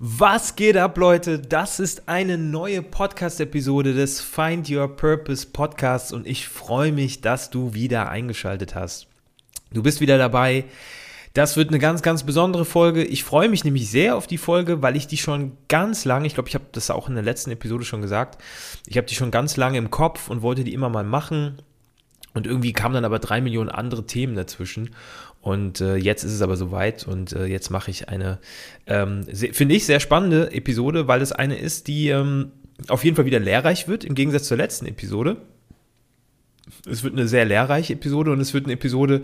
Was geht ab, Leute? Das ist eine neue Podcast-Episode des Find Your Purpose Podcasts und ich freue mich, dass du wieder eingeschaltet hast. Du bist wieder dabei. Das wird eine ganz, ganz besondere Folge. Ich freue mich nämlich sehr auf die Folge, weil ich die schon ganz lange, ich glaube, ich habe das auch in der letzten Episode schon gesagt, ich habe die schon ganz lange im Kopf und wollte die immer mal machen. Und irgendwie kamen dann aber drei Millionen andere Themen dazwischen. Und äh, jetzt ist es aber soweit und äh, jetzt mache ich eine, ähm, finde ich, sehr spannende Episode, weil es eine ist, die ähm, auf jeden Fall wieder lehrreich wird, im Gegensatz zur letzten Episode. Es wird eine sehr lehrreiche Episode und es wird eine Episode,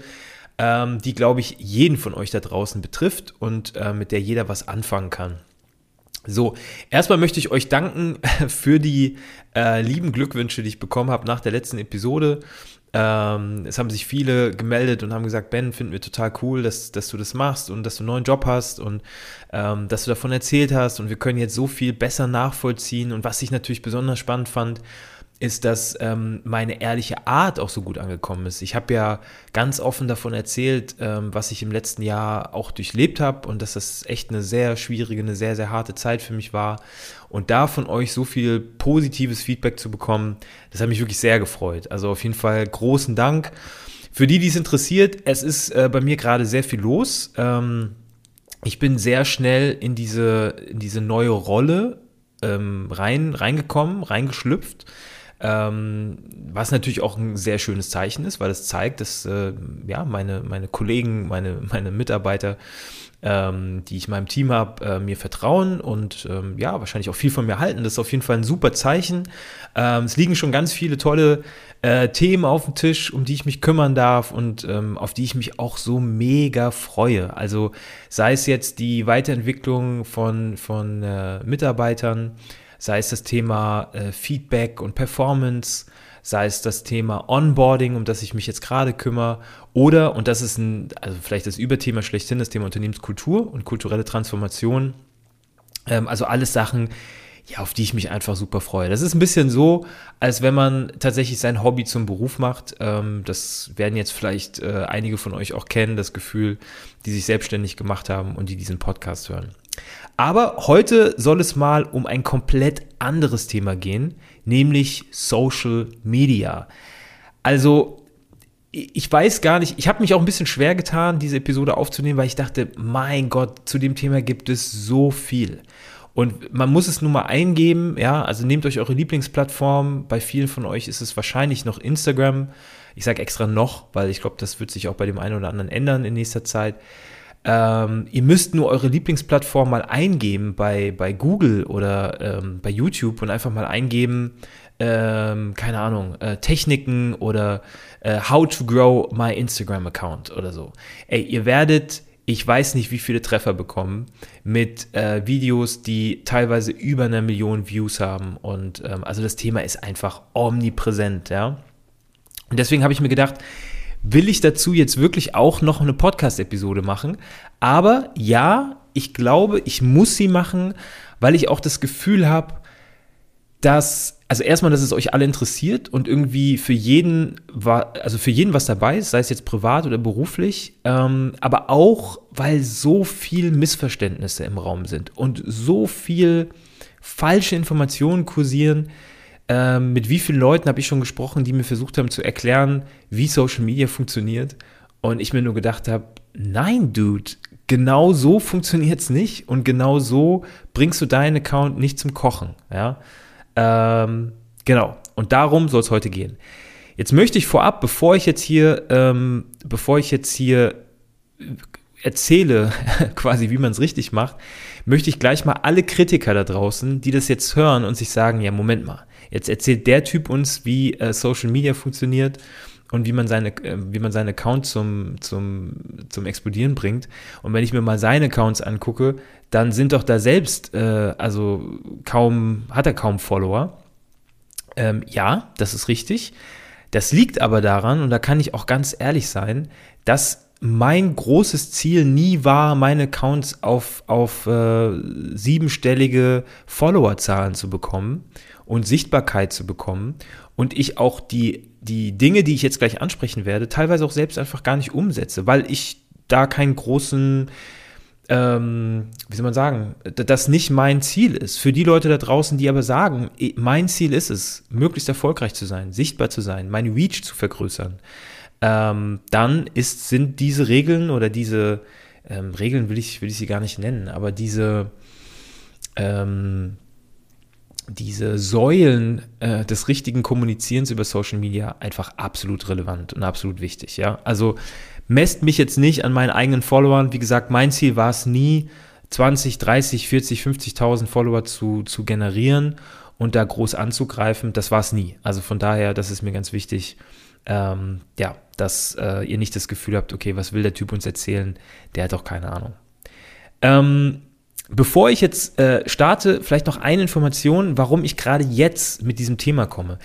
ähm, die, glaube ich, jeden von euch da draußen betrifft und äh, mit der jeder was anfangen kann. So, erstmal möchte ich euch danken für die äh, lieben Glückwünsche, die ich bekommen habe nach der letzten Episode. Ähm, es haben sich viele gemeldet und haben gesagt, Ben, finden wir total cool, dass, dass du das machst und dass du einen neuen Job hast und ähm, dass du davon erzählt hast und wir können jetzt so viel besser nachvollziehen. Und was ich natürlich besonders spannend fand, ist, dass ähm, meine ehrliche Art auch so gut angekommen ist. Ich habe ja ganz offen davon erzählt, ähm, was ich im letzten Jahr auch durchlebt habe und dass das echt eine sehr schwierige, eine sehr, sehr harte Zeit für mich war. Und da von euch so viel positives Feedback zu bekommen, das hat mich wirklich sehr gefreut. Also auf jeden Fall großen Dank. Für die, die es interessiert, es ist äh, bei mir gerade sehr viel los. Ähm, ich bin sehr schnell in diese, in diese neue Rolle ähm, rein, reingekommen, reingeschlüpft. Ähm, was natürlich auch ein sehr schönes Zeichen ist, weil es zeigt, dass äh, ja, meine, meine Kollegen, meine, meine Mitarbeiter, ähm, die ich in meinem Team habe, äh, mir vertrauen und ähm, ja, wahrscheinlich auch viel von mir halten. Das ist auf jeden Fall ein super Zeichen. Ähm, es liegen schon ganz viele tolle äh, Themen auf dem Tisch, um die ich mich kümmern darf und ähm, auf die ich mich auch so mega freue. Also sei es jetzt die Weiterentwicklung von, von äh, Mitarbeitern, sei es das Thema äh, Feedback und Performance, sei es das Thema Onboarding, um das ich mich jetzt gerade kümmere, oder, und das ist ein, also vielleicht das Überthema schlechthin, das Thema Unternehmenskultur und kulturelle Transformation. Ähm, also alles Sachen, ja, auf die ich mich einfach super freue. Das ist ein bisschen so, als wenn man tatsächlich sein Hobby zum Beruf macht. Ähm, das werden jetzt vielleicht äh, einige von euch auch kennen, das Gefühl, die sich selbstständig gemacht haben und die diesen Podcast hören. Aber heute soll es mal um ein komplett anderes Thema gehen, nämlich Social Media. Also, ich weiß gar nicht, ich habe mich auch ein bisschen schwer getan, diese Episode aufzunehmen, weil ich dachte, mein Gott, zu dem Thema gibt es so viel. Und man muss es nun mal eingeben, ja, also nehmt euch eure Lieblingsplattform. Bei vielen von euch ist es wahrscheinlich noch Instagram. Ich sage extra noch, weil ich glaube, das wird sich auch bei dem einen oder anderen ändern in nächster Zeit. Ähm, ihr müsst nur eure Lieblingsplattform mal eingeben bei, bei Google oder ähm, bei YouTube und einfach mal eingeben, ähm, keine Ahnung, äh, Techniken oder äh, How to Grow My Instagram Account oder so. Ey, ihr werdet, ich weiß nicht, wie viele Treffer bekommen mit äh, Videos, die teilweise über eine Million Views haben. Und ähm, also das Thema ist einfach omnipräsent, ja. Und deswegen habe ich mir gedacht, will ich dazu jetzt wirklich auch noch eine Podcast-Episode machen. Aber ja, ich glaube, ich muss sie machen, weil ich auch das Gefühl habe, dass, also erstmal, dass es euch alle interessiert und irgendwie für jeden, also für jeden was dabei ist, sei es jetzt privat oder beruflich, ähm, aber auch, weil so viel Missverständnisse im Raum sind und so viel falsche Informationen kursieren, ähm, mit wie vielen Leuten habe ich schon gesprochen, die mir versucht haben zu erklären, wie Social Media funktioniert. Und ich mir nur gedacht habe, nein, Dude, genau so funktioniert es nicht. Und genau so bringst du deinen Account nicht zum Kochen. Ja? Ähm, genau. Und darum soll es heute gehen. Jetzt möchte ich vorab, bevor ich jetzt hier, ähm, bevor ich jetzt hier erzähle, quasi wie man es richtig macht, möchte ich gleich mal alle Kritiker da draußen, die das jetzt hören und sich sagen, ja, Moment mal, Jetzt erzählt der Typ uns, wie äh, Social Media funktioniert und wie man seine, äh, wie man seinen Account zum, zum, zum Explodieren bringt. Und wenn ich mir mal seine Accounts angucke, dann sind doch da selbst, äh, also kaum, hat er kaum Follower. Ähm, ja, das ist richtig. Das liegt aber daran, und da kann ich auch ganz ehrlich sein, dass mein großes Ziel nie war, meine Accounts auf, auf äh, siebenstellige Followerzahlen zu bekommen und Sichtbarkeit zu bekommen und ich auch die, die Dinge, die ich jetzt gleich ansprechen werde, teilweise auch selbst einfach gar nicht umsetze, weil ich da keinen großen, ähm, wie soll man sagen, das nicht mein Ziel ist. Für die Leute da draußen, die aber sagen, mein Ziel ist es, möglichst erfolgreich zu sein, sichtbar zu sein, meine Reach zu vergrößern, ähm, dann ist, sind diese Regeln oder diese ähm, Regeln will ich, will ich sie gar nicht nennen, aber diese, ähm, diese Säulen äh, des richtigen Kommunizierens über Social Media einfach absolut relevant und absolut wichtig. Ja? Also messt mich jetzt nicht an meinen eigenen Followern. Wie gesagt, mein Ziel war es nie, 20, 30, 40, 50.000 Follower zu, zu generieren und da groß anzugreifen. Das war es nie. Also von daher, das ist mir ganz wichtig, ähm, ja, dass äh, ihr nicht das Gefühl habt, okay, was will der Typ uns erzählen? Der hat doch keine Ahnung. Ähm, Bevor ich jetzt äh, starte, vielleicht noch eine Information, warum ich gerade jetzt mit diesem Thema komme.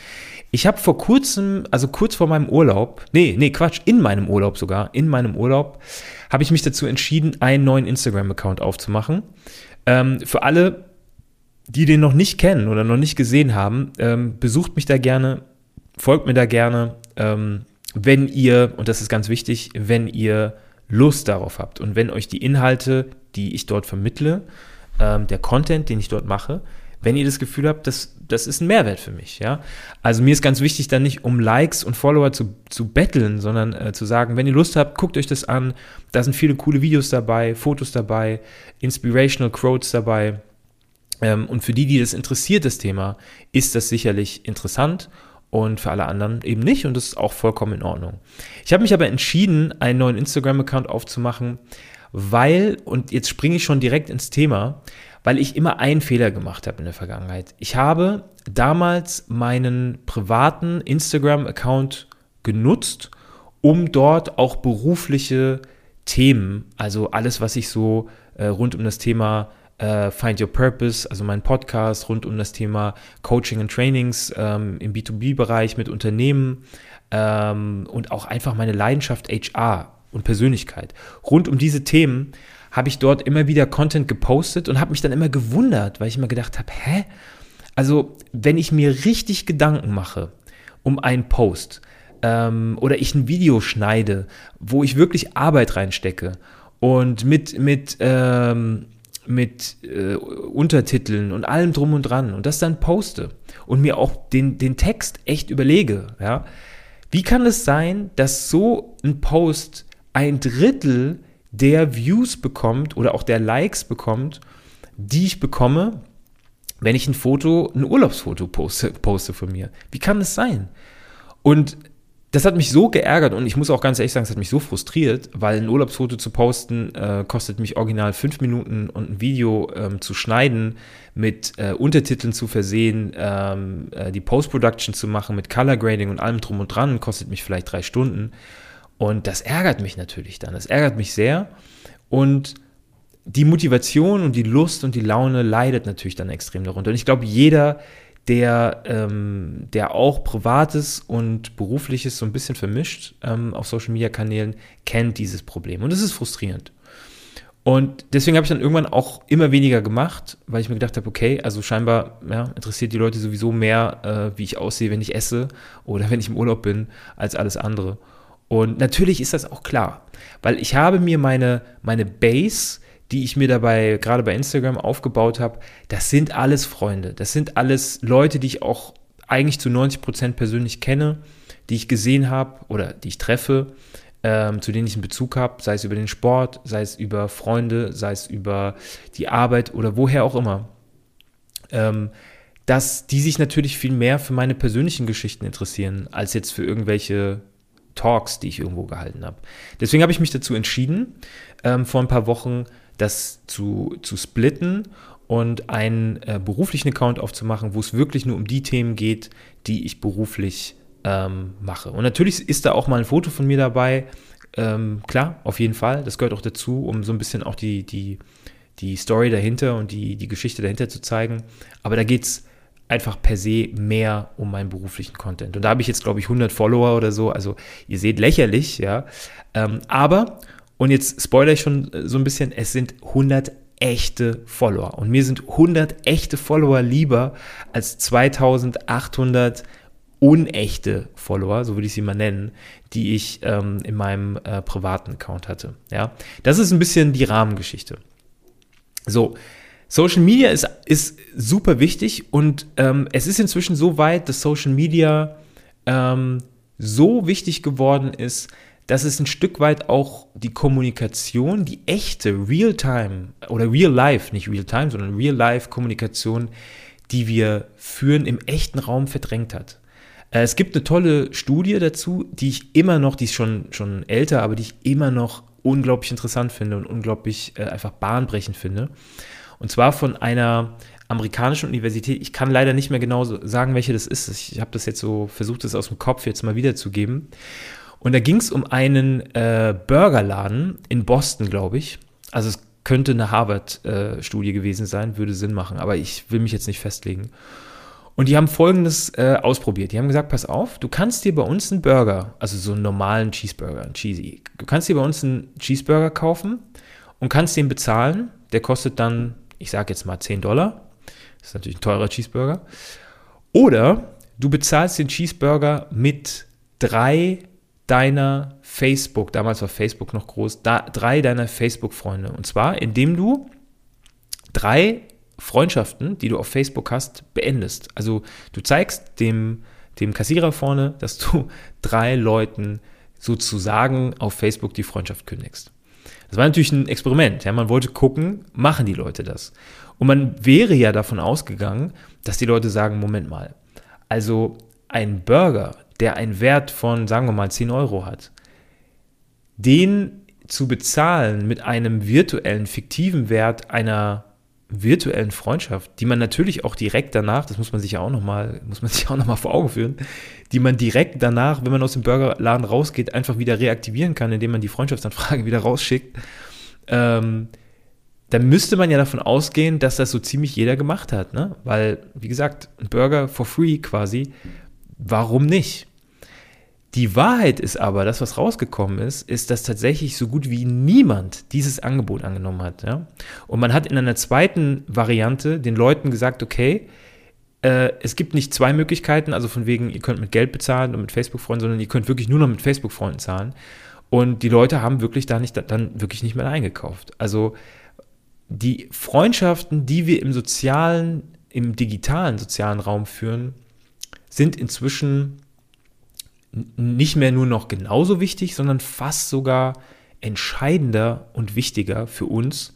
Ich habe vor kurzem, also kurz vor meinem Urlaub, nee, nee, Quatsch, in meinem Urlaub sogar, in meinem Urlaub, habe ich mich dazu entschieden, einen neuen Instagram-Account aufzumachen. Ähm, für alle, die den noch nicht kennen oder noch nicht gesehen haben, ähm, besucht mich da gerne, folgt mir da gerne, ähm, wenn ihr, und das ist ganz wichtig, wenn ihr Lust darauf habt und wenn euch die Inhalte, die ich dort vermittle, ähm, der Content, den ich dort mache, wenn ihr das Gefühl habt, das, das ist ein Mehrwert für mich, ja. Also mir ist ganz wichtig, dann nicht um Likes und Follower zu, zu betteln, sondern äh, zu sagen, wenn ihr Lust habt, guckt euch das an. Da sind viele coole Videos dabei, Fotos dabei, Inspirational Quotes dabei. Ähm, und für die, die das interessiert, das Thema, ist das sicherlich interessant und für alle anderen eben nicht und das ist auch vollkommen in Ordnung. Ich habe mich aber entschieden, einen neuen Instagram-Account aufzumachen, weil, und jetzt springe ich schon direkt ins Thema, weil ich immer einen Fehler gemacht habe in der Vergangenheit. Ich habe damals meinen privaten Instagram-Account genutzt, um dort auch berufliche Themen, also alles, was ich so äh, rund um das Thema äh, Find Your Purpose, also mein Podcast rund um das Thema Coaching und Trainings ähm, im B2B-Bereich mit Unternehmen ähm, und auch einfach meine Leidenschaft HR und Persönlichkeit. Rund um diese Themen habe ich dort immer wieder Content gepostet und habe mich dann immer gewundert, weil ich immer gedacht habe, hä? Also, wenn ich mir richtig Gedanken mache um einen Post ähm, oder ich ein Video schneide, wo ich wirklich Arbeit reinstecke und mit, mit ähm, mit äh, Untertiteln und allem drum und dran und das dann poste und mir auch den, den Text echt überlege, ja, wie kann es sein, dass so ein Post ein Drittel der Views bekommt oder auch der Likes bekommt, die ich bekomme, wenn ich ein Foto, ein Urlaubsfoto poste, poste von mir? Wie kann das sein? Und das hat mich so geärgert und ich muss auch ganz ehrlich sagen, es hat mich so frustriert, weil ein Urlaubsfoto zu posten äh, kostet mich original fünf Minuten und ein Video ähm, zu schneiden, mit äh, Untertiteln zu versehen, ähm, äh, die Post-Production zu machen, mit Color Grading und allem drum und dran, kostet mich vielleicht drei Stunden. Und das ärgert mich natürlich dann. Das ärgert mich sehr. Und die Motivation und die Lust und die Laune leidet natürlich dann extrem darunter. Und ich glaube, jeder, der, ähm, der auch Privates und Berufliches so ein bisschen vermischt ähm, auf Social Media Kanälen, kennt dieses Problem. Und es ist frustrierend. Und deswegen habe ich dann irgendwann auch immer weniger gemacht, weil ich mir gedacht habe, okay, also scheinbar ja, interessiert die Leute sowieso mehr, äh, wie ich aussehe, wenn ich esse oder wenn ich im Urlaub bin, als alles andere. Und natürlich ist das auch klar, weil ich habe mir meine, meine Base die ich mir dabei gerade bei Instagram aufgebaut habe, das sind alles Freunde. Das sind alles Leute, die ich auch eigentlich zu 90 Prozent persönlich kenne, die ich gesehen habe oder die ich treffe, ähm, zu denen ich einen Bezug habe, sei es über den Sport, sei es über Freunde, sei es über die Arbeit oder woher auch immer. Ähm, dass die sich natürlich viel mehr für meine persönlichen Geschichten interessieren, als jetzt für irgendwelche Talks, die ich irgendwo gehalten habe. Deswegen habe ich mich dazu entschieden, ähm, vor ein paar Wochen das zu, zu splitten und einen äh, beruflichen Account aufzumachen, wo es wirklich nur um die Themen geht, die ich beruflich ähm, mache. Und natürlich ist da auch mal ein Foto von mir dabei. Ähm, klar, auf jeden Fall. Das gehört auch dazu, um so ein bisschen auch die, die, die Story dahinter und die, die Geschichte dahinter zu zeigen. Aber da geht es einfach per se mehr um meinen beruflichen Content. Und da habe ich jetzt, glaube ich, 100 Follower oder so. Also ihr seht lächerlich, ja. Ähm, aber, und jetzt spoilere ich schon äh, so ein bisschen, es sind 100 echte Follower. Und mir sind 100 echte Follower lieber als 2800 unechte Follower, so würde ich sie mal nennen, die ich ähm, in meinem äh, privaten Account hatte. Ja, das ist ein bisschen die Rahmengeschichte. So, Social Media ist, ist super wichtig und ähm, es ist inzwischen so weit, dass Social Media ähm, so wichtig geworden ist, dass es ein Stück weit auch die Kommunikation, die echte Real-Time oder Real-Life, nicht Real-Time, sondern Real-Life-Kommunikation, die wir führen, im echten Raum verdrängt hat. Äh, es gibt eine tolle Studie dazu, die ich immer noch, die ist schon, schon älter, aber die ich immer noch unglaublich interessant finde und unglaublich äh, einfach bahnbrechend finde. Und zwar von einer amerikanischen Universität. Ich kann leider nicht mehr genau sagen, welche das ist. Ich habe das jetzt so versucht, das aus dem Kopf jetzt mal wiederzugeben. Und da ging es um einen äh, Burgerladen in Boston, glaube ich. Also es könnte eine Harvard-Studie äh, gewesen sein, würde Sinn machen, aber ich will mich jetzt nicht festlegen. Und die haben folgendes äh, ausprobiert. Die haben gesagt, pass auf, du kannst dir bei uns einen Burger, also so einen normalen Cheeseburger, einen Cheesy, du kannst dir bei uns einen Cheeseburger kaufen und kannst den bezahlen. Der kostet dann, ich sage jetzt mal 10 Dollar. Das ist natürlich ein teurer Cheeseburger. Oder du bezahlst den Cheeseburger mit drei deiner Facebook, damals war Facebook noch groß, da, drei deiner Facebook-Freunde. Und zwar, indem du drei Freundschaften, die du auf Facebook hast, beendest. Also du zeigst dem, dem Kassierer vorne, dass du drei Leuten sozusagen auf Facebook die Freundschaft kündigst. Das war natürlich ein Experiment. Ja, man wollte gucken, machen die Leute das? Und man wäre ja davon ausgegangen, dass die Leute sagen, Moment mal, also ein Burger, der einen Wert von, sagen wir mal, 10 Euro hat, den zu bezahlen mit einem virtuellen, fiktiven Wert einer virtuellen Freundschaft, die man natürlich auch direkt danach, das muss man sich ja auch nochmal, muss man sich auch noch mal vor Augen führen, die man direkt danach, wenn man aus dem Burgerladen rausgeht, einfach wieder reaktivieren kann, indem man die Freundschaftsanfrage wieder rausschickt, ähm, dann müsste man ja davon ausgehen, dass das so ziemlich jeder gemacht hat, ne? Weil, wie gesagt, ein Burger for free quasi Warum nicht? Die Wahrheit ist aber, das, was rausgekommen ist, ist, dass tatsächlich so gut wie niemand dieses Angebot angenommen hat. Ja? Und man hat in einer zweiten Variante den Leuten gesagt, okay, äh, es gibt nicht zwei Möglichkeiten, also von wegen, ihr könnt mit Geld bezahlen und mit Facebook-Freunden, sondern ihr könnt wirklich nur noch mit Facebook-Freunden zahlen. Und die Leute haben wirklich da nicht, dann wirklich nicht mehr eingekauft. Also die Freundschaften, die wir im sozialen, im digitalen sozialen Raum führen, sind inzwischen nicht mehr nur noch genauso wichtig, sondern fast sogar entscheidender und wichtiger für uns.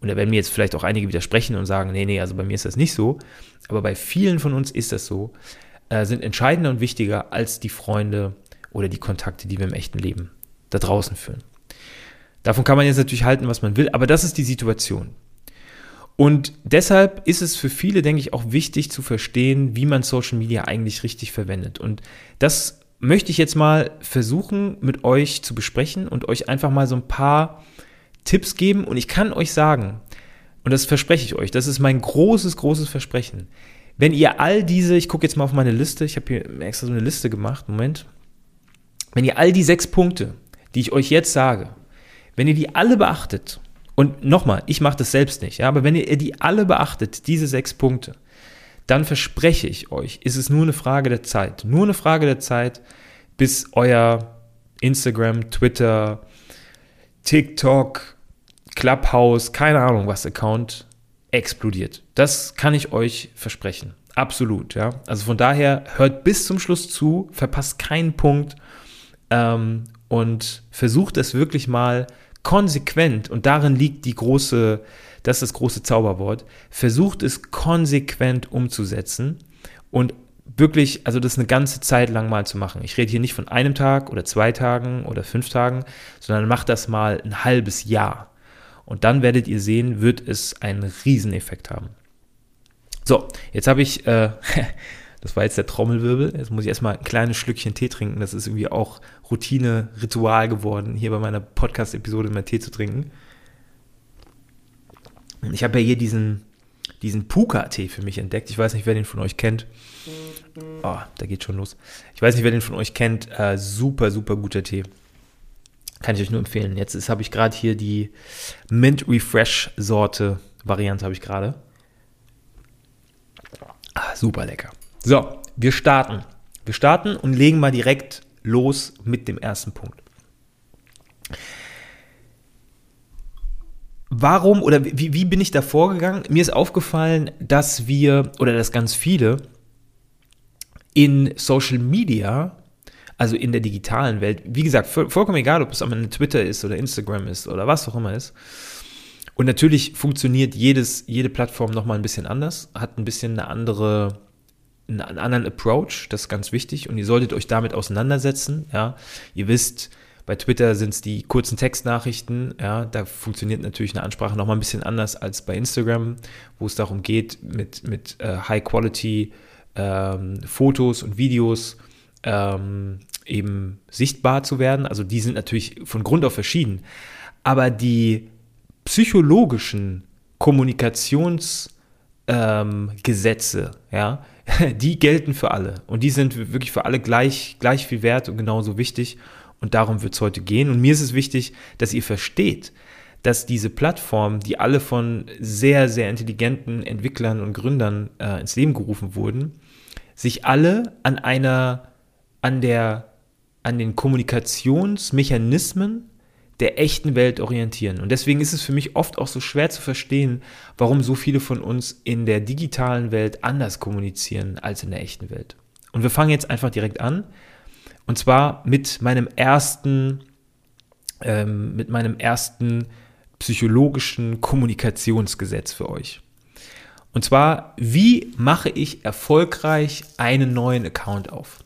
Und da werden mir jetzt vielleicht auch einige widersprechen und sagen, nee, nee, also bei mir ist das nicht so. Aber bei vielen von uns ist das so, äh, sind entscheidender und wichtiger als die Freunde oder die Kontakte, die wir im echten Leben da draußen führen. Davon kann man jetzt natürlich halten, was man will, aber das ist die Situation. Und deshalb ist es für viele, denke ich, auch wichtig zu verstehen, wie man Social Media eigentlich richtig verwendet. Und das möchte ich jetzt mal versuchen mit euch zu besprechen und euch einfach mal so ein paar Tipps geben. Und ich kann euch sagen, und das verspreche ich euch, das ist mein großes, großes Versprechen. Wenn ihr all diese, ich gucke jetzt mal auf meine Liste, ich habe hier extra so eine Liste gemacht, Moment. Wenn ihr all die sechs Punkte, die ich euch jetzt sage, wenn ihr die alle beachtet, und nochmal, ich mache das selbst nicht, ja, aber wenn ihr die alle beachtet, diese sechs Punkte, dann verspreche ich euch, ist es nur eine Frage der Zeit. Nur eine Frage der Zeit, bis euer Instagram, Twitter, TikTok, Clubhouse, keine Ahnung was Account explodiert. Das kann ich euch versprechen. Absolut, ja. Also von daher hört bis zum Schluss zu, verpasst keinen Punkt ähm, und versucht es wirklich mal konsequent, und darin liegt die große, das ist das große Zauberwort, versucht es konsequent umzusetzen und wirklich, also das eine ganze Zeit lang mal zu machen. Ich rede hier nicht von einem Tag oder zwei Tagen oder fünf Tagen, sondern macht das mal ein halbes Jahr. Und dann werdet ihr sehen, wird es einen Rieseneffekt haben. So, jetzt habe ich äh, Das war jetzt der Trommelwirbel. Jetzt muss ich erstmal ein kleines Schlückchen Tee trinken. Das ist irgendwie auch Routine, Ritual geworden, hier bei meiner Podcast-Episode mal Tee zu trinken. Ich habe ja hier diesen, diesen Puka-Tee für mich entdeckt. Ich weiß nicht, wer den von euch kennt. Oh, da geht schon los. Ich weiß nicht, wer den von euch kennt. Äh, super, super guter Tee. Kann ich euch nur empfehlen. Jetzt habe ich gerade hier die Mint Refresh Sorte Variante habe ich gerade. Ah, super lecker. So, wir starten. Wir starten und legen mal direkt los mit dem ersten Punkt. Warum oder wie, wie bin ich da vorgegangen? Mir ist aufgefallen, dass wir oder dass ganz viele in Social Media, also in der digitalen Welt, wie gesagt, vollkommen egal, ob es am Twitter ist oder Instagram ist oder was auch immer ist. Und natürlich funktioniert jedes, jede Plattform nochmal ein bisschen anders, hat ein bisschen eine andere, einen anderen Approach, das ist ganz wichtig und ihr solltet euch damit auseinandersetzen. Ja, ihr wisst, bei Twitter sind es die kurzen Textnachrichten. Ja, da funktioniert natürlich eine Ansprache nochmal ein bisschen anders als bei Instagram, wo es darum geht, mit, mit äh, High Quality ähm, Fotos und Videos ähm, eben sichtbar zu werden. Also die sind natürlich von Grund auf verschieden. Aber die psychologischen Kommunikationsgesetze, ähm, ja, die gelten für alle. Und die sind wirklich für alle gleich, gleich viel wert und genauso wichtig. Und darum wird es heute gehen. Und mir ist es wichtig, dass ihr versteht, dass diese Plattformen, die alle von sehr, sehr intelligenten Entwicklern und Gründern äh, ins Leben gerufen wurden, sich alle an einer, an der, an den Kommunikationsmechanismen der echten Welt orientieren. Und deswegen ist es für mich oft auch so schwer zu verstehen, warum so viele von uns in der digitalen Welt anders kommunizieren als in der echten Welt. Und wir fangen jetzt einfach direkt an und zwar mit meinem ersten, ähm, mit meinem ersten psychologischen Kommunikationsgesetz für euch. Und zwar, wie mache ich erfolgreich einen neuen Account auf?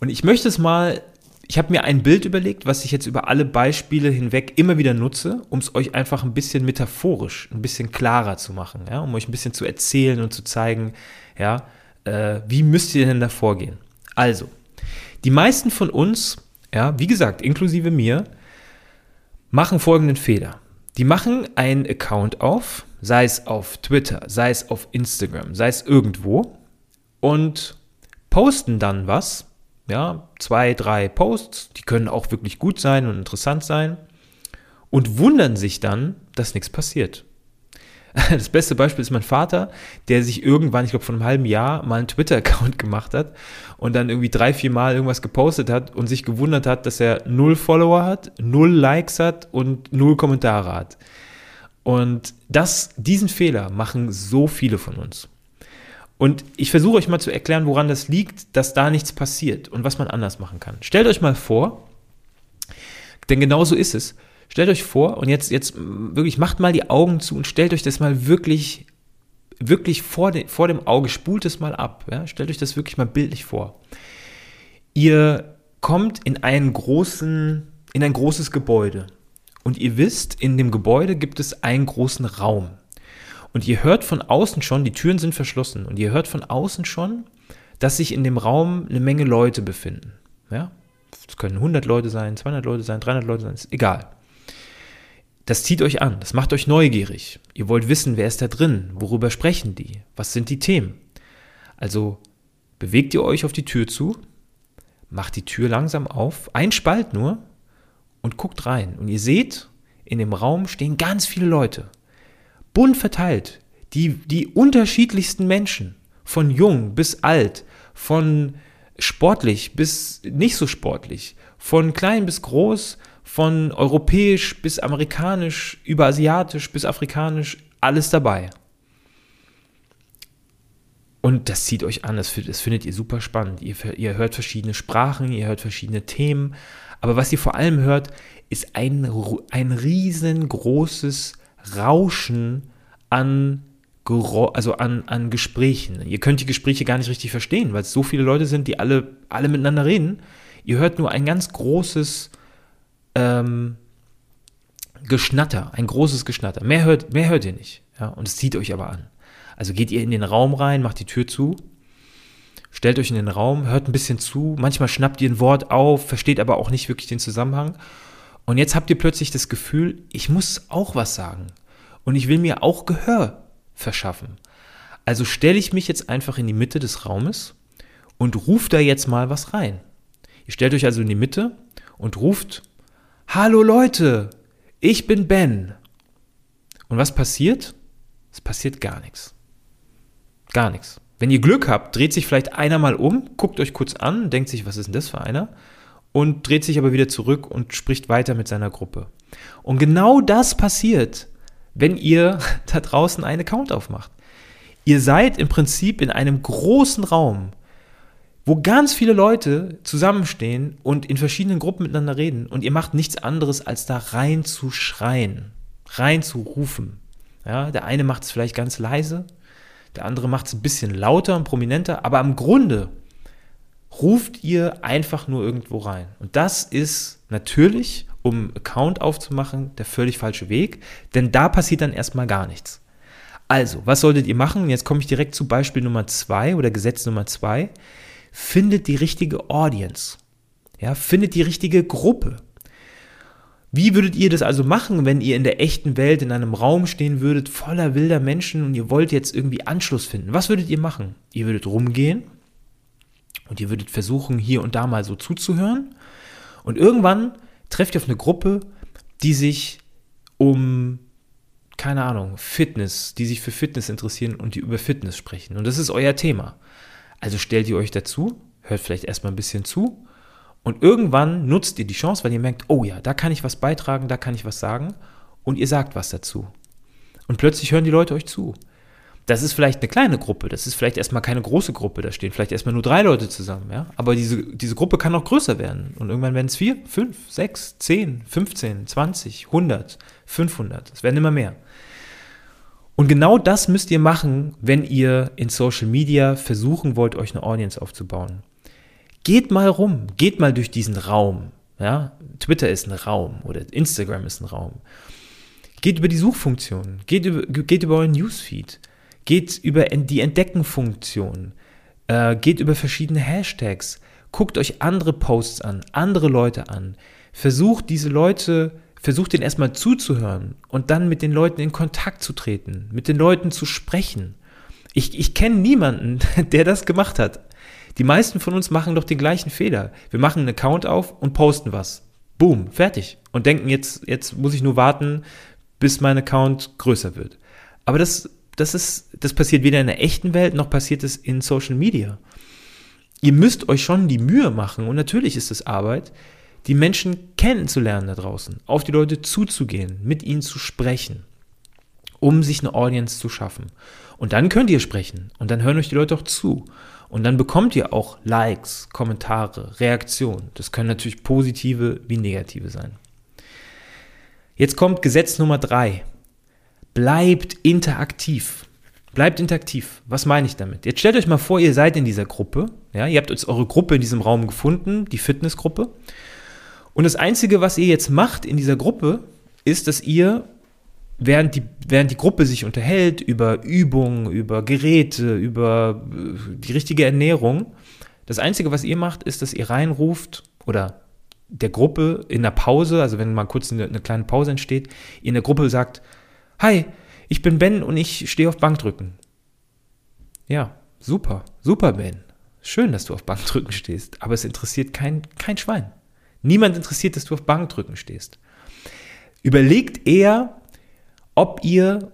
Und ich möchte es mal, ich habe mir ein Bild überlegt, was ich jetzt über alle Beispiele hinweg immer wieder nutze, um es euch einfach ein bisschen metaphorisch, ein bisschen klarer zu machen, ja, um euch ein bisschen zu erzählen und zu zeigen, ja, äh, wie müsst ihr denn da vorgehen? Also, die meisten von uns, ja, wie gesagt, inklusive mir, machen folgenden Fehler. Die machen einen Account auf, sei es auf Twitter, sei es auf Instagram, sei es irgendwo und posten dann was, ja, zwei, drei Posts, die können auch wirklich gut sein und interessant sein und wundern sich dann, dass nichts passiert. Das beste Beispiel ist mein Vater, der sich irgendwann, ich glaube vor einem halben Jahr, mal einen Twitter-Account gemacht hat und dann irgendwie drei, vier Mal irgendwas gepostet hat und sich gewundert hat, dass er null Follower hat, null Likes hat und null Kommentare hat. Und das, diesen Fehler machen so viele von uns. Und ich versuche euch mal zu erklären, woran das liegt, dass da nichts passiert und was man anders machen kann. Stellt euch mal vor, denn genau so ist es. Stellt euch vor, und jetzt, jetzt wirklich macht mal die Augen zu und stellt euch das mal wirklich, wirklich vor, de, vor dem Auge, spult es mal ab. Ja? Stellt euch das wirklich mal bildlich vor. Ihr kommt in einen großen, in ein großes Gebäude. Und ihr wisst, in dem Gebäude gibt es einen großen Raum. Und ihr hört von außen schon, die Türen sind verschlossen, und ihr hört von außen schon, dass sich in dem Raum eine Menge Leute befinden. Ja? Es können 100 Leute sein, 200 Leute sein, 300 Leute sein, ist egal. Das zieht euch an, das macht euch neugierig. Ihr wollt wissen, wer ist da drin, worüber sprechen die, was sind die Themen. Also bewegt ihr euch auf die Tür zu, macht die Tür langsam auf, ein Spalt nur und guckt rein. Und ihr seht, in dem Raum stehen ganz viele Leute, bunt verteilt, die, die unterschiedlichsten Menschen, von jung bis alt, von sportlich bis nicht so sportlich, von klein bis groß, von europäisch bis amerikanisch, über asiatisch bis afrikanisch, alles dabei. Und das zieht euch an, das, findet ihr super spannend. Ihr, ihr, hört verschiedene Sprachen, ihr hört verschiedene Themen, aber was ihr vor allem hört, ist ein, ein riesengroßes Rauschen an, also an, an Gesprächen. Ihr könnt die Gespräche gar nicht richtig verstehen, weil es so viele Leute sind, die alle, alle miteinander reden. Ihr hört nur ein ganz großes ähm, Geschnatter, ein großes Geschnatter. Mehr hört, mehr hört ihr nicht. Ja? Und es zieht euch aber an. Also geht ihr in den Raum rein, macht die Tür zu, stellt euch in den Raum, hört ein bisschen zu, manchmal schnappt ihr ein Wort auf, versteht aber auch nicht wirklich den Zusammenhang. Und jetzt habt ihr plötzlich das Gefühl, ich muss auch was sagen. Und ich will mir auch Gehör verschaffen. Also stelle ich mich jetzt einfach in die Mitte des Raumes und ruft da jetzt mal was rein. Ihr stellt euch also in die Mitte und ruft Hallo Leute, ich bin Ben. Und was passiert? Es passiert gar nichts. Gar nichts. Wenn ihr Glück habt, dreht sich vielleicht einer mal um, guckt euch kurz an, denkt sich, was ist denn das für einer? Und dreht sich aber wieder zurück und spricht weiter mit seiner Gruppe. Und genau das passiert, wenn ihr da draußen einen Account aufmacht. Ihr seid im Prinzip in einem großen Raum, wo ganz viele Leute zusammenstehen und in verschiedenen Gruppen miteinander reden und ihr macht nichts anderes, als da rein zu schreien, rein zu rufen. Ja, der eine macht es vielleicht ganz leise, der andere macht es ein bisschen lauter und prominenter, aber am Grunde ruft ihr einfach nur irgendwo rein. Und das ist natürlich, um Account aufzumachen, der völlig falsche Weg, denn da passiert dann erstmal gar nichts. Also, was solltet ihr machen? Jetzt komme ich direkt zu Beispiel Nummer zwei oder Gesetz Nummer zwei. Findet die richtige Audience. Ja, findet die richtige Gruppe. Wie würdet ihr das also machen, wenn ihr in der echten Welt in einem Raum stehen würdet, voller wilder Menschen und ihr wollt jetzt irgendwie Anschluss finden? Was würdet ihr machen? Ihr würdet rumgehen und ihr würdet versuchen, hier und da mal so zuzuhören. Und irgendwann trefft ihr auf eine Gruppe, die sich um keine Ahnung, Fitness, die sich für Fitness interessieren und die über Fitness sprechen. Und das ist euer Thema. Also stellt ihr euch dazu, hört vielleicht erstmal ein bisschen zu und irgendwann nutzt ihr die Chance, weil ihr merkt, oh ja, da kann ich was beitragen, da kann ich was sagen und ihr sagt was dazu. Und plötzlich hören die Leute euch zu. Das ist vielleicht eine kleine Gruppe, das ist vielleicht erstmal keine große Gruppe, da stehen vielleicht erstmal nur drei Leute zusammen, ja. Aber diese, diese Gruppe kann auch größer werden. Und irgendwann werden es vier, fünf, sechs, zehn, 15, 20, 100, 500. Es werden immer mehr. Und genau das müsst ihr machen, wenn ihr in Social Media versuchen wollt, euch eine Audience aufzubauen. Geht mal rum, geht mal durch diesen Raum. Ja? Twitter ist ein Raum oder Instagram ist ein Raum. Geht über die Suchfunktion, geht über, geht über euren Newsfeed, geht über die Entdeckenfunktion, äh, geht über verschiedene Hashtags, guckt euch andere Posts an, andere Leute an, versucht diese Leute versucht den erstmal zuzuhören und dann mit den Leuten in Kontakt zu treten, mit den Leuten zu sprechen. Ich, ich kenne niemanden, der das gemacht hat. Die meisten von uns machen doch den gleichen Fehler. Wir machen einen Account auf und posten was. Boom, fertig. Und denken, jetzt, jetzt muss ich nur warten, bis mein Account größer wird. Aber das, das, ist, das passiert weder in der echten Welt noch passiert es in Social Media. Ihr müsst euch schon die Mühe machen, und natürlich ist es Arbeit, die Menschen kennenzulernen da draußen, auf die Leute zuzugehen, mit ihnen zu sprechen, um sich eine Audience zu schaffen. Und dann könnt ihr sprechen und dann hören euch die Leute auch zu. Und dann bekommt ihr auch Likes, Kommentare, Reaktionen. Das können natürlich positive wie negative sein. Jetzt kommt Gesetz Nummer drei. Bleibt interaktiv. Bleibt interaktiv. Was meine ich damit? Jetzt stellt euch mal vor, ihr seid in dieser Gruppe. Ja, ihr habt jetzt eure Gruppe in diesem Raum gefunden, die Fitnessgruppe. Und das Einzige, was ihr jetzt macht in dieser Gruppe, ist, dass ihr, während die, während die Gruppe sich unterhält über Übungen, über Geräte, über äh, die richtige Ernährung, das Einzige, was ihr macht, ist, dass ihr reinruft oder der Gruppe in der Pause, also wenn mal kurz eine, eine kleine Pause entsteht, ihr in der Gruppe sagt, Hi, ich bin Ben und ich stehe auf Bankdrücken. Ja, super, super Ben. Schön, dass du auf Bankdrücken stehst, aber es interessiert kein, kein Schwein. Niemand interessiert, dass du auf Bankdrücken stehst. Überlegt eher, ob ihr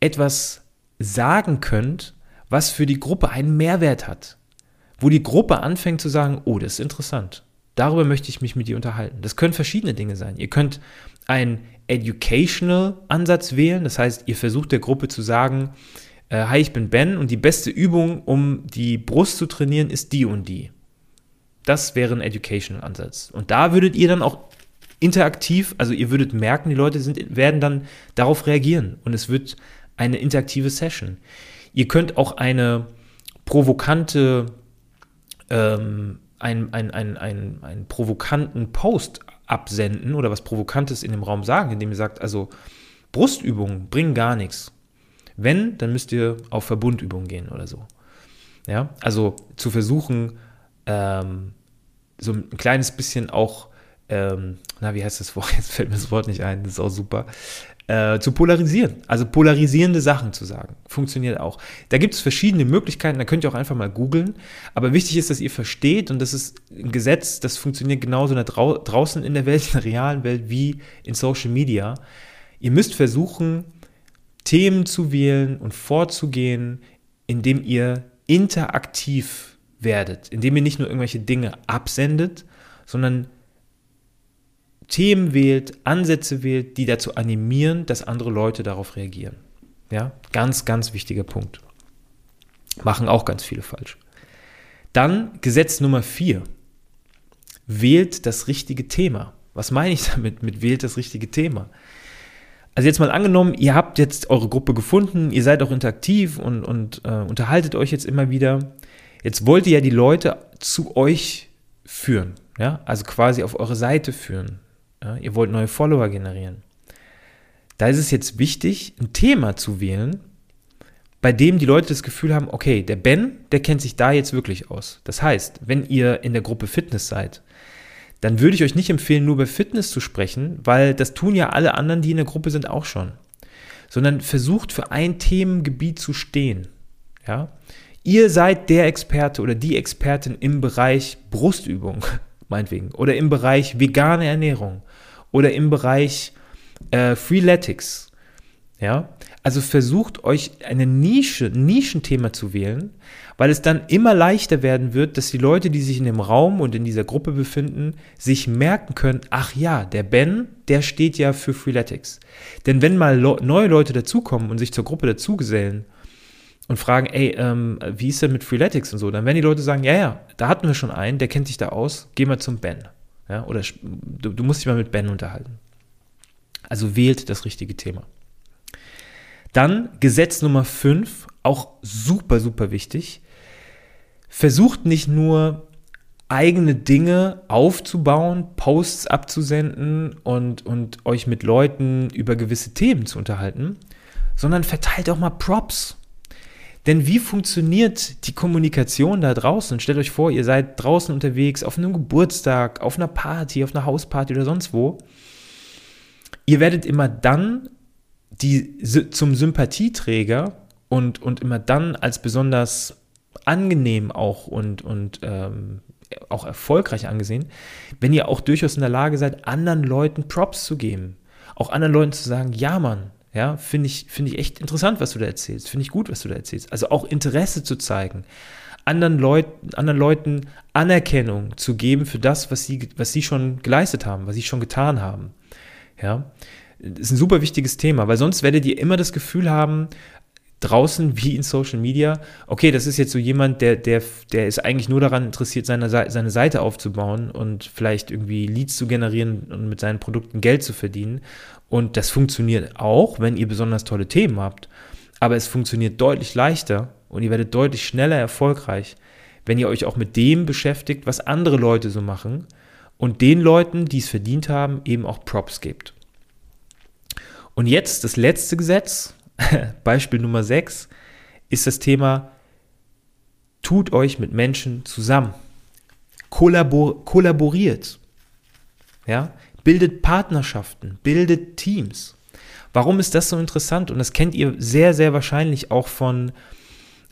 etwas sagen könnt, was für die Gruppe einen Mehrwert hat. Wo die Gruppe anfängt zu sagen, oh, das ist interessant. Darüber möchte ich mich mit dir unterhalten. Das können verschiedene Dinge sein. Ihr könnt einen educational Ansatz wählen. Das heißt, ihr versucht der Gruppe zu sagen, äh, hi, ich bin Ben und die beste Übung, um die Brust zu trainieren, ist die und die. Das wäre ein Educational-Ansatz. Und da würdet ihr dann auch interaktiv, also ihr würdet merken, die Leute sind, werden dann darauf reagieren und es wird eine interaktive Session. Ihr könnt auch eine provokante, ähm, einen ein, ein, ein, ein provokanten Post absenden oder was Provokantes in dem Raum sagen, indem ihr sagt, also Brustübungen bringen gar nichts. Wenn, dann müsst ihr auf Verbundübungen gehen oder so. Ja, also zu versuchen, ähm, so ein kleines bisschen auch, ähm, na, wie heißt das Wort? Jetzt fällt mir das Wort nicht ein, das ist auch super. Äh, zu polarisieren, also polarisierende Sachen zu sagen. Funktioniert auch. Da gibt es verschiedene Möglichkeiten, da könnt ihr auch einfach mal googeln. Aber wichtig ist, dass ihr versteht, und das ist ein Gesetz, das funktioniert genauso drau draußen in der Welt, in der realen Welt, wie in Social Media. Ihr müsst versuchen, Themen zu wählen und vorzugehen, indem ihr interaktiv werdet, indem ihr nicht nur irgendwelche Dinge absendet, sondern Themen wählt, Ansätze wählt, die dazu animieren, dass andere Leute darauf reagieren. Ja, ganz, ganz wichtiger Punkt. Machen auch ganz viele falsch. Dann Gesetz Nummer vier. Wählt das richtige Thema. Was meine ich damit mit wählt das richtige Thema? Also jetzt mal angenommen, ihr habt jetzt eure Gruppe gefunden, ihr seid auch interaktiv und, und äh, unterhaltet euch jetzt immer wieder. Jetzt wollt ihr ja die Leute zu euch führen, ja, also quasi auf eure Seite führen. Ja? Ihr wollt neue Follower generieren. Da ist es jetzt wichtig, ein Thema zu wählen, bei dem die Leute das Gefühl haben, okay, der Ben, der kennt sich da jetzt wirklich aus. Das heißt, wenn ihr in der Gruppe Fitness seid, dann würde ich euch nicht empfehlen, nur über Fitness zu sprechen, weil das tun ja alle anderen, die in der Gruppe sind, auch schon. Sondern versucht für ein Themengebiet zu stehen. Ja? Ihr seid der Experte oder die Expertin im Bereich Brustübung, meinetwegen, oder im Bereich vegane Ernährung oder im Bereich äh, Freeletics. Ja, also versucht euch eine Nische, Nischenthema zu wählen, weil es dann immer leichter werden wird, dass die Leute, die sich in dem Raum und in dieser Gruppe befinden, sich merken können, ach ja, der Ben, der steht ja für Freeletics. Denn wenn mal neue Leute dazukommen und sich zur Gruppe dazugesellen und fragen, ey, ähm, wie ist denn mit Freeletics und so, dann werden die Leute sagen, ja, ja, da hatten wir schon einen, der kennt sich da aus, geh mal zum Ben. Ja, oder du, du musst dich mal mit Ben unterhalten. Also wählt das richtige Thema. Dann Gesetz Nummer 5, auch super, super wichtig. Versucht nicht nur eigene Dinge aufzubauen, Posts abzusenden und, und euch mit Leuten über gewisse Themen zu unterhalten, sondern verteilt auch mal Props. Denn wie funktioniert die Kommunikation da draußen? Stellt euch vor, ihr seid draußen unterwegs, auf einem Geburtstag, auf einer Party, auf einer Hausparty oder sonst wo. Ihr werdet immer dann die zum Sympathieträger und, und immer dann als besonders angenehm auch und, und ähm, auch erfolgreich angesehen, wenn ihr auch durchaus in der Lage seid, anderen Leuten Props zu geben. Auch anderen Leuten zu sagen, ja Mann, ja, finde ich, finde ich echt interessant, was du da erzählst, finde ich gut, was du da erzählst. Also auch Interesse zu zeigen, anderen Leuten, anderen Leuten Anerkennung zu geben für das, was sie, was sie schon geleistet haben, was sie schon getan haben. Ja, das ist ein super wichtiges Thema, weil sonst werdet ihr immer das Gefühl haben, draußen wie in Social Media, okay, das ist jetzt so jemand, der, der, der ist eigentlich nur daran interessiert, seine, seine Seite aufzubauen und vielleicht irgendwie Leads zu generieren und mit seinen Produkten Geld zu verdienen. Und das funktioniert auch, wenn ihr besonders tolle Themen habt. Aber es funktioniert deutlich leichter und ihr werdet deutlich schneller erfolgreich, wenn ihr euch auch mit dem beschäftigt, was andere Leute so machen und den Leuten, die es verdient haben, eben auch Props gibt. Und jetzt das letzte Gesetz, Beispiel Nummer 6, ist das Thema, tut euch mit Menschen zusammen. Kollabor kollaboriert. Ja? Bildet Partnerschaften, bildet Teams. Warum ist das so interessant? Und das kennt ihr sehr, sehr wahrscheinlich auch von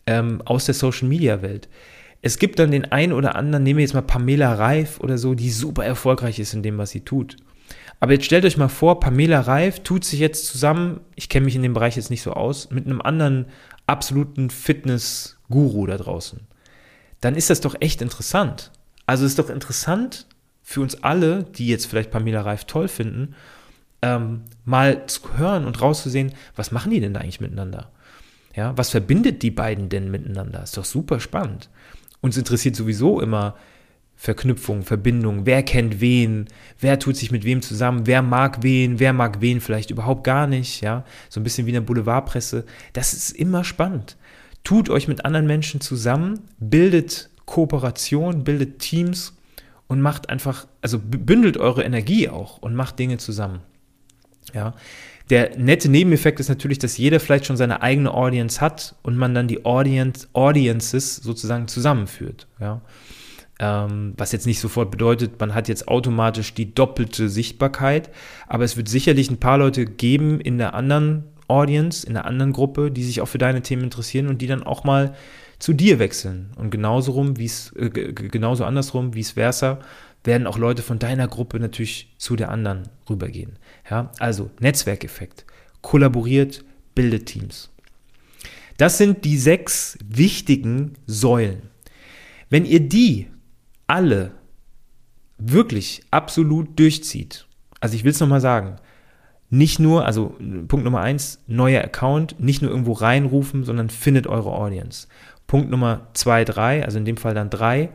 ähm, aus der Social Media Welt. Es gibt dann den einen oder anderen, nehmen wir jetzt mal Pamela Reif oder so, die super erfolgreich ist in dem, was sie tut. Aber jetzt stellt euch mal vor, Pamela Reif tut sich jetzt zusammen, ich kenne mich in dem Bereich jetzt nicht so aus, mit einem anderen absoluten Fitness-Guru da draußen. Dann ist das doch echt interessant. Also ist doch interessant für uns alle, die jetzt vielleicht Pamela Reif toll finden, ähm, mal zu hören und rauszusehen, was machen die denn da eigentlich miteinander? Ja, was verbindet die beiden denn miteinander? Ist doch super spannend. Uns interessiert sowieso immer, Verknüpfung, Verbindung, wer kennt wen, wer tut sich mit wem zusammen, wer mag wen, wer mag wen vielleicht überhaupt gar nicht, ja, so ein bisschen wie in der Boulevardpresse. Das ist immer spannend. Tut euch mit anderen Menschen zusammen, bildet Kooperation, bildet Teams und macht einfach, also bündelt eure Energie auch und macht Dinge zusammen. Ja. Der nette Nebeneffekt ist natürlich, dass jeder vielleicht schon seine eigene Audience hat und man dann die Audience, Audiences sozusagen zusammenführt. Ja. Ähm, was jetzt nicht sofort bedeutet, man hat jetzt automatisch die doppelte Sichtbarkeit, aber es wird sicherlich ein paar Leute geben in der anderen Audience, in der anderen Gruppe, die sich auch für deine Themen interessieren und die dann auch mal zu dir wechseln. Und genauso rum, wie es, äh, genauso andersrum, vice versa, werden auch Leute von deiner Gruppe natürlich zu der anderen rübergehen. Ja, also Netzwerkeffekt. Kollaboriert, bildet Teams. Das sind die sechs wichtigen Säulen. Wenn ihr die alle wirklich absolut durchzieht, also ich will es nochmal sagen, nicht nur, also Punkt Nummer eins, neuer Account, nicht nur irgendwo reinrufen, sondern findet eure Audience. Punkt Nummer zwei, drei, also in dem Fall dann drei,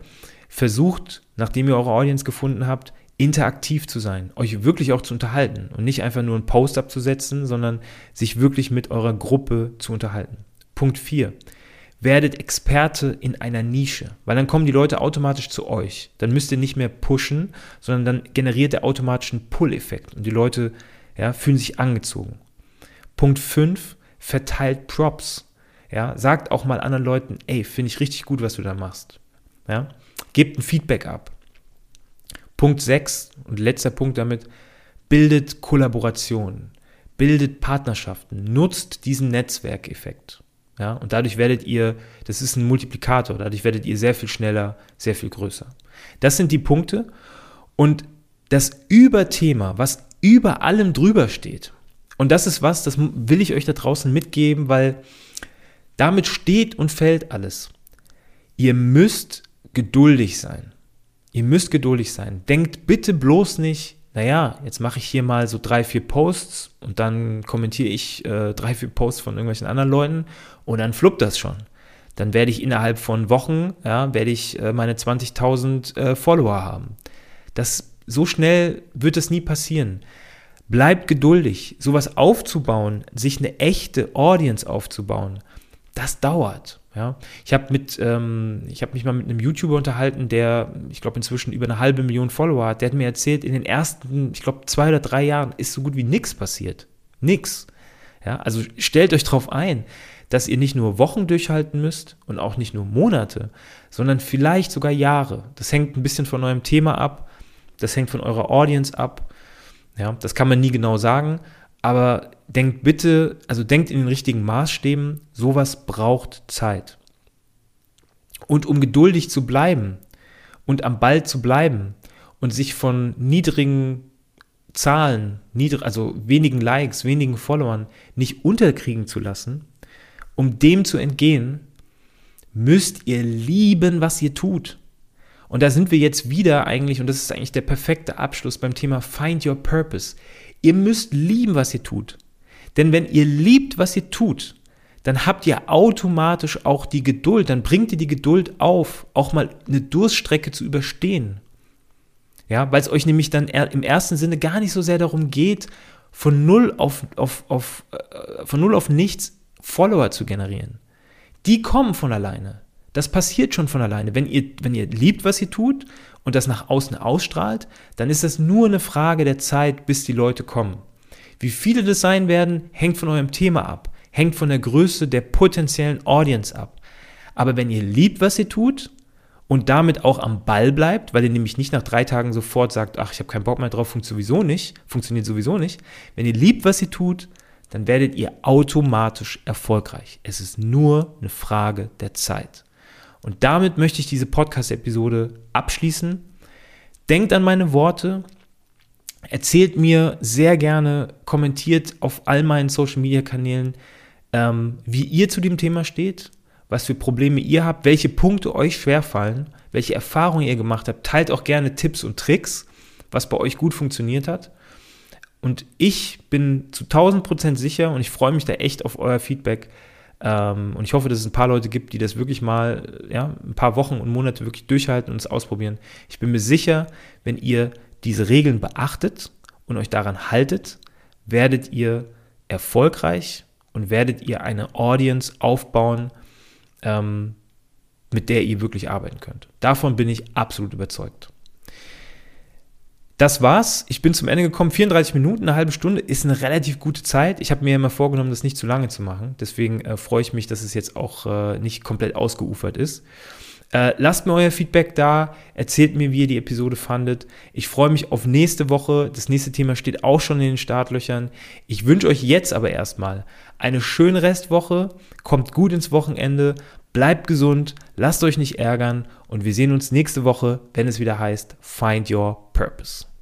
versucht, nachdem ihr eure Audience gefunden habt, interaktiv zu sein, euch wirklich auch zu unterhalten und nicht einfach nur einen Post abzusetzen, sondern sich wirklich mit eurer Gruppe zu unterhalten. Punkt 4. Werdet Experte in einer Nische, weil dann kommen die Leute automatisch zu euch. Dann müsst ihr nicht mehr pushen, sondern dann generiert er automatisch einen Pull-Effekt und die Leute ja, fühlen sich angezogen. Punkt 5. Verteilt Props. Ja, sagt auch mal anderen Leuten, ey, finde ich richtig gut, was du da machst. Ja, gebt ein Feedback ab. Punkt 6 und letzter Punkt damit, bildet Kollaborationen, bildet Partnerschaften, nutzt diesen Netzwerkeffekt. Ja, und dadurch werdet ihr, das ist ein Multiplikator, dadurch werdet ihr sehr viel schneller, sehr viel größer. Das sind die Punkte. Und das Überthema, was über allem drüber steht, und das ist was, das will ich euch da draußen mitgeben, weil damit steht und fällt alles. Ihr müsst geduldig sein. Ihr müsst geduldig sein. Denkt bitte bloß nicht, naja, jetzt mache ich hier mal so drei, vier Posts und dann kommentiere ich äh, drei, vier Posts von irgendwelchen anderen Leuten und dann fluppt das schon. Dann werde ich innerhalb von Wochen, ja, werde ich äh, meine 20.000 äh, Follower haben. Das, so schnell wird es nie passieren. Bleibt geduldig. Sowas aufzubauen, sich eine echte Audience aufzubauen, das dauert. Ja, ich habe mit, ähm, ich habe mich mal mit einem YouTuber unterhalten, der, ich glaube, inzwischen über eine halbe Million Follower hat. Der hat mir erzählt, in den ersten, ich glaube, zwei oder drei Jahren ist so gut wie nichts passiert. Nix. Ja, also stellt euch darauf ein, dass ihr nicht nur Wochen durchhalten müsst und auch nicht nur Monate, sondern vielleicht sogar Jahre. Das hängt ein bisschen von eurem Thema ab. Das hängt von eurer Audience ab. Ja, das kann man nie genau sagen, aber denkt bitte, also denkt in den richtigen Maßstäben, sowas braucht Zeit. Und um geduldig zu bleiben und am Ball zu bleiben und sich von niedrigen Zahlen, niedrig, also wenigen Likes, wenigen Followern nicht unterkriegen zu lassen, um dem zu entgehen, müsst ihr lieben, was ihr tut. Und da sind wir jetzt wieder eigentlich, und das ist eigentlich der perfekte Abschluss beim Thema Find Your Purpose. Ihr müsst lieben, was ihr tut. Denn wenn ihr liebt, was ihr tut, dann habt ihr automatisch auch die Geduld, dann bringt ihr die Geduld auf, auch mal eine Durststrecke zu überstehen. Ja, weil es euch nämlich dann im ersten Sinne gar nicht so sehr darum geht, von null auf, auf, auf, äh, von null auf nichts Follower zu generieren. Die kommen von alleine. Das passiert schon von alleine. Wenn ihr, wenn ihr liebt, was ihr tut und das nach außen ausstrahlt, dann ist das nur eine Frage der Zeit, bis die Leute kommen. Wie viele das sein werden, hängt von eurem Thema ab, hängt von der Größe der potenziellen Audience ab. Aber wenn ihr liebt, was ihr tut und damit auch am Ball bleibt, weil ihr nämlich nicht nach drei Tagen sofort sagt, ach, ich habe keinen Bock mehr drauf, funktioniert sowieso nicht, funktioniert sowieso nicht. Wenn ihr liebt, was ihr tut, dann werdet ihr automatisch erfolgreich. Es ist nur eine Frage der Zeit. Und damit möchte ich diese Podcast-Episode abschließen. Denkt an meine Worte. Erzählt mir sehr gerne, kommentiert auf all meinen Social-Media-Kanälen, ähm, wie ihr zu dem Thema steht, was für Probleme ihr habt, welche Punkte euch schwerfallen, welche Erfahrungen ihr gemacht habt. Teilt auch gerne Tipps und Tricks, was bei euch gut funktioniert hat. Und ich bin zu 1000 Prozent sicher und ich freue mich da echt auf euer Feedback, ähm, und ich hoffe, dass es ein paar Leute gibt, die das wirklich mal, ja, ein paar Wochen und Monate wirklich durchhalten und es ausprobieren. Ich bin mir sicher, wenn ihr diese Regeln beachtet und euch daran haltet, werdet ihr erfolgreich und werdet ihr eine Audience aufbauen, ähm, mit der ihr wirklich arbeiten könnt. Davon bin ich absolut überzeugt. Das war's. Ich bin zum Ende gekommen. 34 Minuten, eine halbe Stunde ist eine relativ gute Zeit. Ich habe mir immer vorgenommen, das nicht zu lange zu machen. Deswegen äh, freue ich mich, dass es jetzt auch äh, nicht komplett ausgeufert ist. Äh, lasst mir euer Feedback da. Erzählt mir, wie ihr die Episode fandet. Ich freue mich auf nächste Woche. Das nächste Thema steht auch schon in den Startlöchern. Ich wünsche euch jetzt aber erstmal eine schöne Restwoche. Kommt gut ins Wochenende. Bleibt gesund. Lasst euch nicht ärgern. Und wir sehen uns nächste Woche, wenn es wieder heißt Find Your Purpose.